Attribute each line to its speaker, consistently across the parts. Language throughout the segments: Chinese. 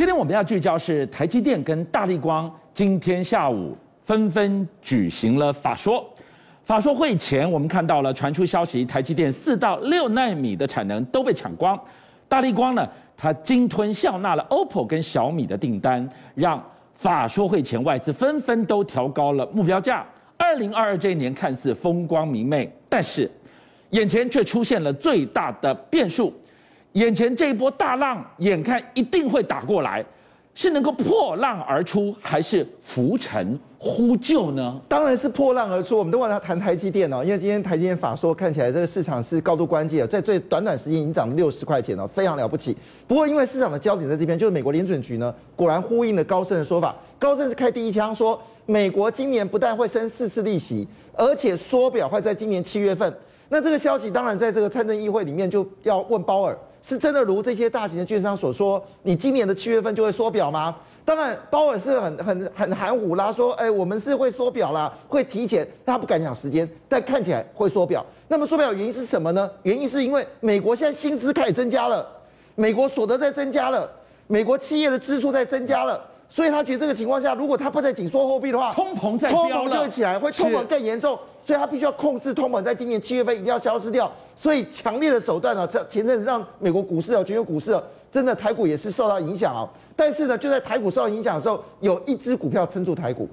Speaker 1: 今天我们要聚焦是台积电跟大立光今天下午纷纷举行了法说。法说会前，我们看到了传出消息，台积电四到六奈米的产能都被抢光。大立光呢，它鲸吞笑纳了 OPPO 跟小米的订单，让法说会前外资纷纷都调高了目标价。二零二二这一年看似风光明媚，但是眼前却出现了最大的变数。眼前这一波大浪，眼看一定会打过来，是能够破浪而出，还是浮沉呼救呢？
Speaker 2: 当然是破浪而出。我们都往他谈台积电哦，因为今天台积电法说看起来这个市场是高度关键，在最短短时间已经涨了六十块钱了，非常了不起。不过因为市场的焦点在这边，就是美国联准局呢，果然呼应了高盛的说法。高盛是开第一枪，说美国今年不但会升四次利息，而且缩表会在今年七月份。那这个消息当然在这个参政议会里面就要问鲍尔。是真的如这些大型的券商所说，你今年的七月份就会缩表吗？当然，鲍尔是很很很含糊啦，说，哎，我们是会缩表啦，会提前，他不敢讲时间，但看起来会缩表。那么缩表原因是什么呢？原因是因为美国现在薪资开始增加了，美国所得在增加了，美国企业的支出在增加了。所以他觉得这个情况下，如果他不再紧缩货币的话，
Speaker 1: 通膨在
Speaker 2: 通膨就会起来，会通膨更严重。所以他必须要控制通膨，在今年七月份一定要消失掉。所以强烈的手段呢，这前阵子让美国股市哦，全球股市哦，真的台股也是受到影响啊。但是呢，就在台股受到影响的时候，有一只股票撑住台股，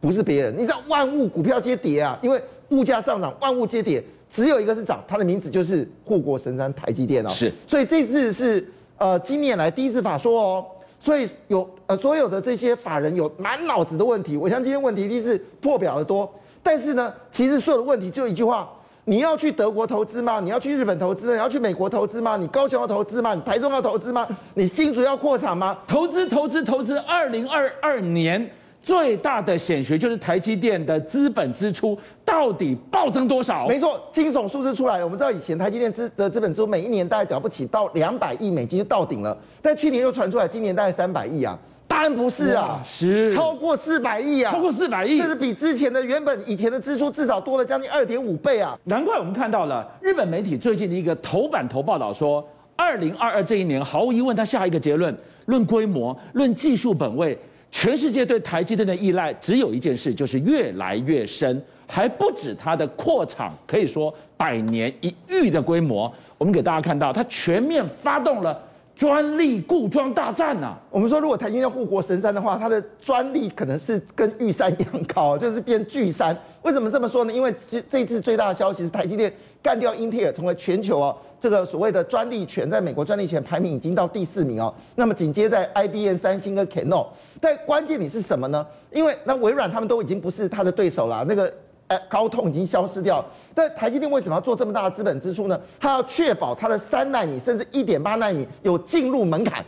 Speaker 2: 不是别人，你知道万物股票皆跌啊，因为物价上涨，万物皆跌，只有一个是涨，它的名字就是护国神山台积电哦。
Speaker 1: 是，
Speaker 2: 所以这次是呃今年来第一次法说哦。所以有呃所有的这些法人有满脑子的问题，我想今天问题一定是破表的多。但是呢，其实所有的问题就一句话：你要去德国投资吗？你要去日本投资？你要去美国投资吗？你高雄要投资吗？你台中要投资吗？你新竹要扩产吗？
Speaker 1: 投资投资投资！二零二二年。最大的显学就是台积电的资本支出到底暴增多少？
Speaker 2: 没错，惊悚数字出来了。我们知道以前台积电资的资本支出每一年大概了不起到两百亿美金就到顶了，但去年又传出来今年大概三百亿啊，当然不是啊，
Speaker 1: 是
Speaker 2: 超过四百亿啊，
Speaker 1: 超过四百亿，
Speaker 2: 这是比之前的原本以前的支出至少多了将近二点五倍啊。
Speaker 1: 难怪我们看到了日本媒体最近的一个头版头报道说，二零二二这一年毫无疑问，他下一个结论，论规模，论技术本位。全世界对台积电的依赖只有一件事，就是越来越深，还不止它的扩厂，可以说百年一遇的规模。我们给大家看到，它全面发动了专利固装大战呐、啊。
Speaker 2: 我们说，如果台积电护国神山的话，它的专利可能是跟玉山一样高，就是变巨山。为什么这么说呢？因为这这次最大的消息是台积电干掉英特尔，成为全球哦。这个所谓的专利权，在美国专利权排名已经到第四名哦。那么紧接在 IBM、三星跟 Canon，但关键你是什么呢？因为那微软他们都已经不是他的对手了，那个哎高通已经消失掉。但台积电为什么要做这么大的资本支出呢？它要确保它的三纳米甚至一点八纳米有进入门槛。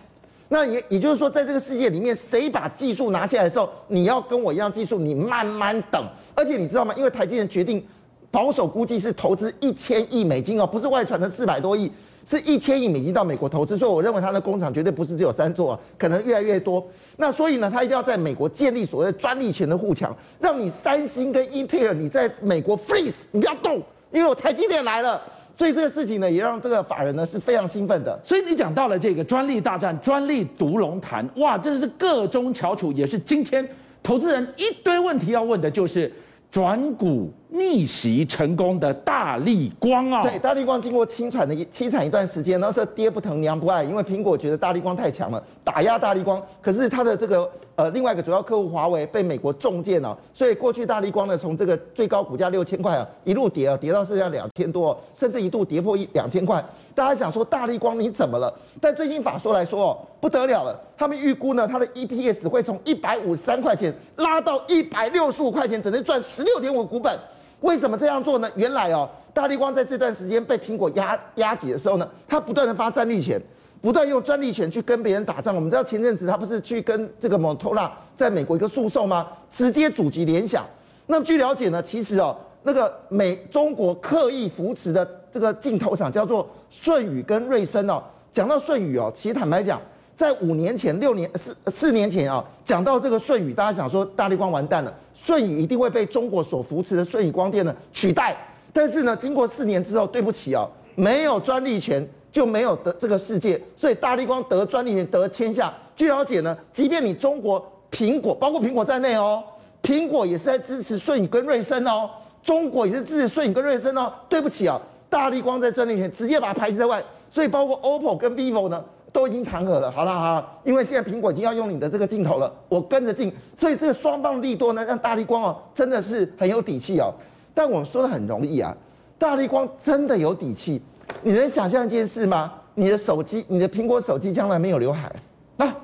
Speaker 2: 那也也就是说，在这个世界里面，谁把技术拿下来的时候，你要跟我一样技术，你慢慢等。而且你知道吗？因为台积电决定。保守估计是投资一千亿美金哦，不是外传的四百多亿，是一千亿美金到美国投资，所以我认为它的工厂绝对不是只有三座，可能越来越多。那所以呢，它一定要在美国建立所谓的专利权的护墙，让你三星跟英特尔你在美国 freeze，你不要动，因为我台积电来了。所以这个事情呢，也让这个法人呢是非常兴奋的。
Speaker 1: 所以你讲到了这个专利大战、专利独龙潭，哇，真的是个中翘楚，也是今天投资人一堆问题要问的，就是。转股逆袭成功的大力光啊，
Speaker 2: 对，大力光经过凄惨的一凄惨一段时间，那时候爹不疼娘不爱，因为苹果觉得大力光太强了，打压大力光。可是他的这个呃另外一个主要客户华为被美国重剑了，所以过去大力光呢从这个最高股价六千块啊一路跌啊跌到剩下两千多，甚至一度跌破一两千块。大家想说大力光你怎么了？但最近法说来说哦，不得了了，他们预估呢，它的 EPS 会从一百五十三块钱拉到一百六十五块钱，整整赚十六点五股本。为什么这样做呢？原来哦，大立光在这段时间被苹果压压挤的时候呢，他不断的发专利权，不断用专利权去跟别人打仗。我们知道前阵子他不是去跟这个 Motorola 在美国一个诉讼吗？直接阻击联想。那么据了解呢，其实哦，那个美中国刻意扶持的这个镜头厂叫做。舜宇跟瑞声哦，讲到舜宇哦，其实坦白讲，在五年前、六年、四四年前啊，讲到这个舜宇，大家想说大力光完蛋了，舜宇一定会被中国所扶持的舜宇光电呢取代。但是呢，经过四年之后，对不起哦，没有专利权就没有得这个世界，所以大力光得专利权得天下，据了解呢，即便你中国苹果，包括苹果在内哦，苹果也是在支持舜宇跟瑞声哦，中国也是支持舜宇跟瑞声哦。对不起啊，大力光在专利权直接把它排斥在外，所以包括 OPPO 跟 VIVO 呢都已经谈和了。好了好了，因为现在苹果已经要用你的这个镜头了，我跟着进，所以这个双方利多呢，让大力光哦真的是很有底气哦。但我们说的很容易啊，大力光真的有底气？你能想象一件事吗？你的手机，你的苹果手机将来没有刘海，
Speaker 1: 那、啊、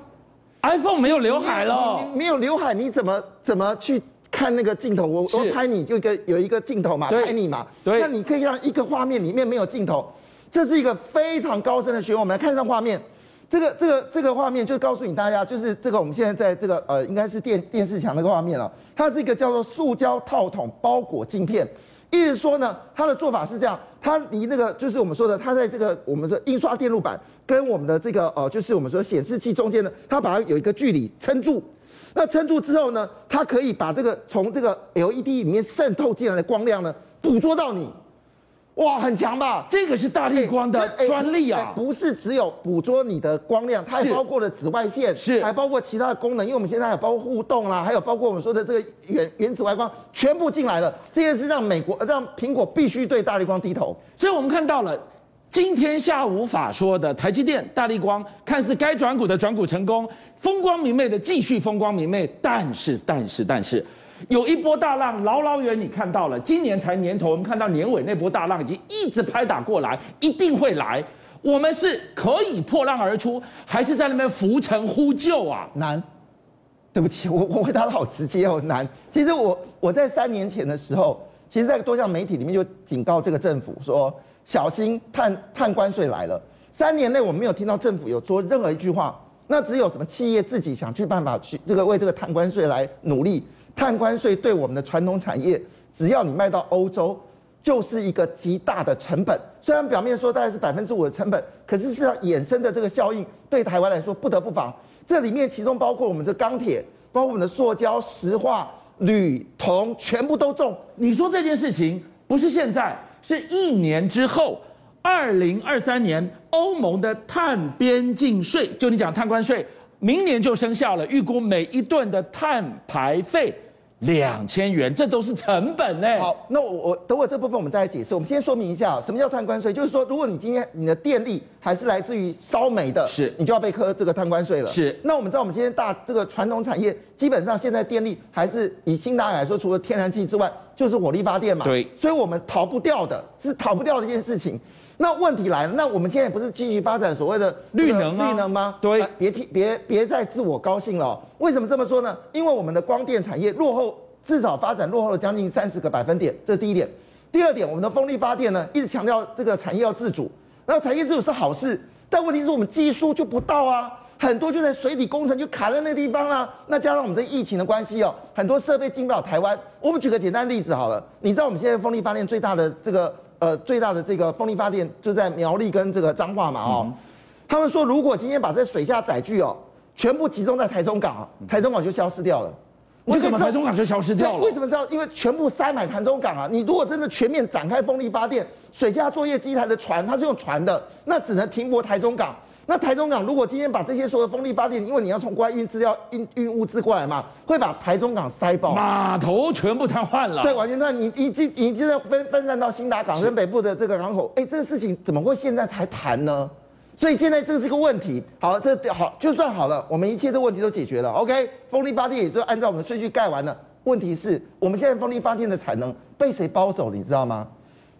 Speaker 1: iPhone 没有刘海了，
Speaker 2: 没有刘海，你怎么怎么去看那个镜头？我我拍你就一个有一个镜头嘛，拍你嘛，
Speaker 1: 对，
Speaker 2: 那你可以让一个画面里面没有镜头，这是一个非常高深的学问。我们来看一下画面，这个这个这个画面就告诉你大家，就是这个我们现在在这个呃，应该是电电视墙那个画面了，它是一个叫做塑胶套筒包裹镜片。意思说呢，它的做法是这样，它离那个就是我们说的，它在这个我们的印刷电路板跟我们的这个呃，就是我们说显示器中间呢，它把它有一个距离撑住。那撑住之后呢，它可以把这个从这个 LED 里面渗透进来的光亮呢，捕捉到你。哇，很强吧？
Speaker 1: 这个是大力光的专利啊，
Speaker 2: 不是只有捕捉你的光亮，它还包括了紫外线，
Speaker 1: 是
Speaker 2: 还包括其他的功能。因为我们现在还有包括互动啦，还有包括我们说的这个原原紫外光，全部进来了。这件事让美国让苹果必须对大力光低头。
Speaker 1: 所以我们看到了今天下午法说的台积电、大力光，看似该转股的转股成功，风光明媚的继续风光明媚，但是但是但是。有一波大浪，老老远你看到了，今年才年头，我们看到年尾那波大浪已经一直拍打过来，一定会来。我们是可以破浪而出，还是在那边浮沉呼救啊？
Speaker 2: 难。对不起，我我回答的好直接哦，难。其实我我在三年前的时候，其实在多项媒体里面就警告这个政府说，小心碳碳关税来了。三年内我们没有听到政府有说任何一句话，那只有什么企业自己想去办法去这个为这个碳关税来努力。碳关税对我们的传统产业，只要你卖到欧洲，就是一个极大的成本。虽然表面说大概是百分之五的成本，可是事实上衍生的这个效应，对台湾来说不得不防。这里面其中包括我们的钢铁，包括我们的塑胶、石化、铝、铜，全部都中。
Speaker 1: 你说这件事情不是现在，是一年之后，二零二三年欧盟的碳边境税，就你讲碳关税，明年就生效了，预估每一吨的碳排费。两千元，这都是成本呢。
Speaker 2: 好，那我我等会这部分我们再来解释。我们先说明一下，什么叫碳关税？就是说，如果你今天你的电力还是来自于烧煤的，
Speaker 1: 是，
Speaker 2: 你就要被科这个碳关税了。
Speaker 1: 是。
Speaker 2: 那我们知道，我们今天大这个传统产业，基本上现在电力还是以新达来说，除了天然气之外，就是火力发电嘛。
Speaker 1: 对。
Speaker 2: 所以我们逃不掉的，是逃不掉的一件事情。那问题来了，那我们现在不是积极发展所谓的
Speaker 1: 绿能
Speaker 2: 绿能吗？
Speaker 1: 对，
Speaker 2: 别别别别再自我高兴了哦。为什么这么说呢？因为我们的光电产业落后，至少发展落后了将近三十个百分点，这是第一点。第二点，我们的风力发电呢，一直强调这个产业要自主，那产业自主是好事，但问题是我们技术就不到啊，很多就在水底工程就卡在那个地方啦。那加上我们这疫情的关系哦，很多设备进不了台湾。我们举个简单例子好了，你知道我们现在风力发电最大的这个。呃，最大的这个风力发电就在苗栗跟这个彰化嘛，哦，嗯、他们说如果今天把这水下载具哦，全部集中在台中港，台中港就消失掉了。
Speaker 1: 为什么台中港就消失掉了？
Speaker 2: 为什么知道？因为全部塞满台中港啊！你如果真的全面展开风力发电，水下作业机台的船，它是用船的，那只能停泊台中港。那台中港如果今天把这些所有风力发电，因为你要从国外运资料、运运物资过来嘛，会把台中港塞爆，
Speaker 1: 码头全部瘫痪了。
Speaker 2: 对，完全瘫。你已经已经在分分散到新达港跟北部的这个港口，哎，这个事情怎么会现在才谈呢？所以现在这是一个问题。好了，这好就算好了，我们一切的问题都解决了。OK，风力发电也就按照我们的顺序盖完了。问题是我们现在风力发电的产能被谁包走了？你知道吗？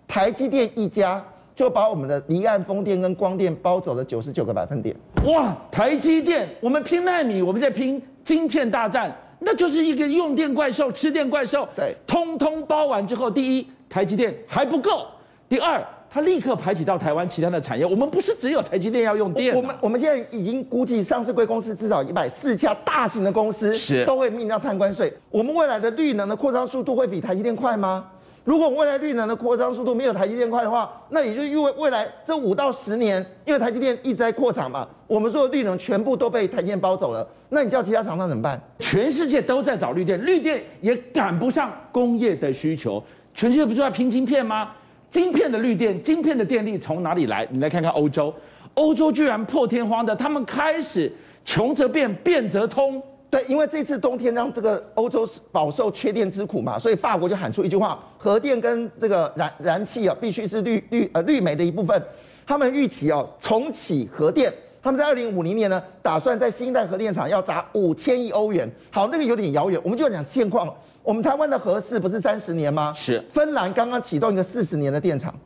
Speaker 2: 台积电一家。就把我们的离岸风电跟光电包走了九十九个百分点。
Speaker 1: 哇，台积电，我们拼纳米，我们在拼晶片大战，那就是一个用电怪兽、吃电怪兽。
Speaker 2: 对，
Speaker 1: 通通包完之后，第一，台积电还不够；第二，它立刻排挤到台湾其他的产业。我们不是只有台积电要用电，
Speaker 2: 我们我们现在已经估计上市贵公司至少一百四家大型的公司
Speaker 1: 是
Speaker 2: 都会面临到碳关税。我们未来的绿能的扩张速度会比台积电快吗？如果未来绿能的扩张速度没有台积电快的话，那也就因为未来这五到十年，因为台积电一直在扩厂嘛，我们说的绿能全部都被台积电包走了，那你叫其他厂商怎么办？
Speaker 1: 全世界都在找绿电，绿电也赶不上工业的需求。全世界不是在拼晶片吗？晶片的绿电，晶片的电力从哪里来？你来看看欧洲，欧洲居然破天荒的，他们开始穷则变，变则通。
Speaker 2: 对，因为这次冬天让这个欧洲饱受缺电之苦嘛，所以法国就喊出一句话：核电跟这个燃燃气啊，必须是绿绿呃绿煤的一部分。他们预期哦，重启核电，他们在二零五零年呢，打算在新一代核电厂要砸五千亿欧元。好，那个有点遥远，我们就讲现况。我们台湾的核四不是三十年吗？
Speaker 1: 是。
Speaker 2: 芬兰刚刚启动一个四十年的电厂，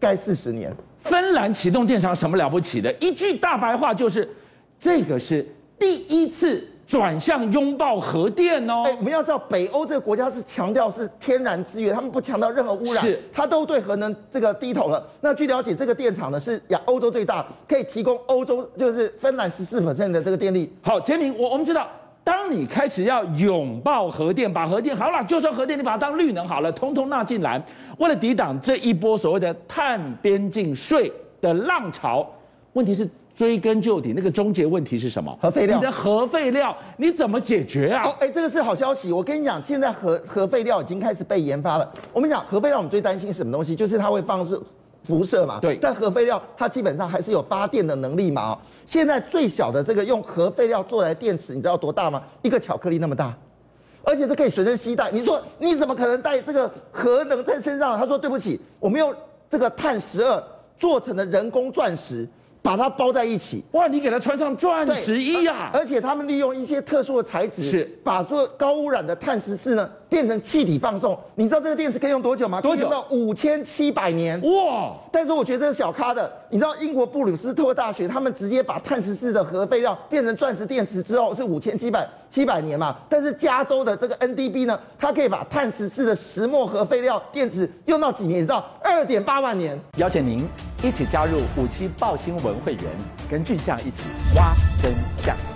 Speaker 2: 盖四十年。
Speaker 1: 芬兰启动电厂什么了不起的？一句大白话就是，这个是第一次。转向拥抱核电哦！
Speaker 2: 哎，我们要知道，北欧这个国家是强调是天然资源，他们不强调任何污染，
Speaker 1: 是，
Speaker 2: 他都对核能这个低头了。那据了解，这个电厂呢是亚欧洲最大，可以提供欧洲就是芬兰十四 percent 的这个电力。
Speaker 1: 好，杰明，我我们知道，当你开始要拥抱核电，把核电好了，就算核电你把它当绿能好了，通通纳进来，为了抵挡这一波所谓的碳边境税的浪潮，问题是。追根究底，那个终结问题是什么？
Speaker 2: 核废料。
Speaker 1: 你的核废料你怎么解决啊？
Speaker 2: 哦，哎，这个是好消息。我跟你讲，现在核核废料已经开始被研发了。我们讲核废料，我们最担心是什么东西？就是它会放射辐射嘛。
Speaker 1: 对。
Speaker 2: 但核废料它基本上还是有发电的能力嘛。现在最小的这个用核废料做来的电池，你知道多大吗？一个巧克力那么大，而且是可以随身携带。你说你怎么可能带这个核能在身上？他说对不起，我们用这个碳十二做成的人工钻石。把它包在一起，
Speaker 1: 哇！你给它穿上钻石衣啊！
Speaker 2: 而且他们利用一些特殊的材质，
Speaker 1: 是
Speaker 2: 把做高污染的碳十四呢变成气体放送。你知道这个电池可以用多久吗？
Speaker 1: 多久？
Speaker 2: 到五千七百年。
Speaker 1: 哇！
Speaker 2: 但是我觉得这是小咖的。你知道英国布鲁斯特大学他们直接把碳十四的核废料变成钻石电池之后是五千七百七百年嘛？但是加州的这个 NDB 呢，它可以把碳十四的石墨核废料电池用到几年？你知道二点八万年。
Speaker 3: 邀请您一起加入五七报新闻会员，跟俊相一起挖真相。